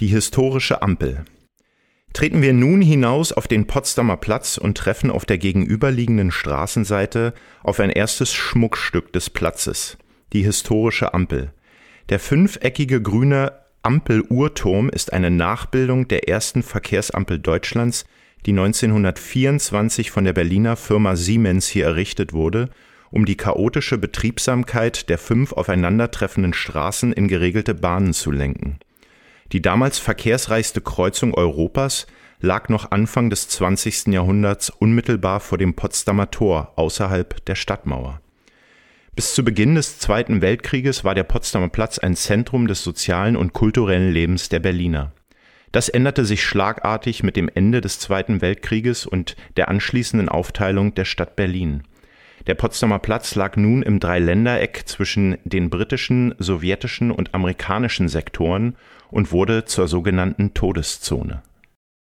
Die historische Ampel. Treten wir nun hinaus auf den Potsdamer Platz und treffen auf der gegenüberliegenden Straßenseite auf ein erstes Schmuckstück des Platzes, die historische Ampel. Der fünfeckige grüne Ampeluhrturm ist eine Nachbildung der ersten Verkehrsampel Deutschlands, die 1924 von der Berliner Firma Siemens hier errichtet wurde, um die chaotische Betriebsamkeit der fünf aufeinandertreffenden Straßen in geregelte Bahnen zu lenken. Die damals verkehrsreichste Kreuzung Europas lag noch Anfang des 20. Jahrhunderts unmittelbar vor dem Potsdamer Tor außerhalb der Stadtmauer. Bis zu Beginn des Zweiten Weltkrieges war der Potsdamer Platz ein Zentrum des sozialen und kulturellen Lebens der Berliner. Das änderte sich schlagartig mit dem Ende des Zweiten Weltkrieges und der anschließenden Aufteilung der Stadt Berlin. Der Potsdamer Platz lag nun im Dreiländereck zwischen den britischen, sowjetischen und amerikanischen Sektoren und wurde zur sogenannten Todeszone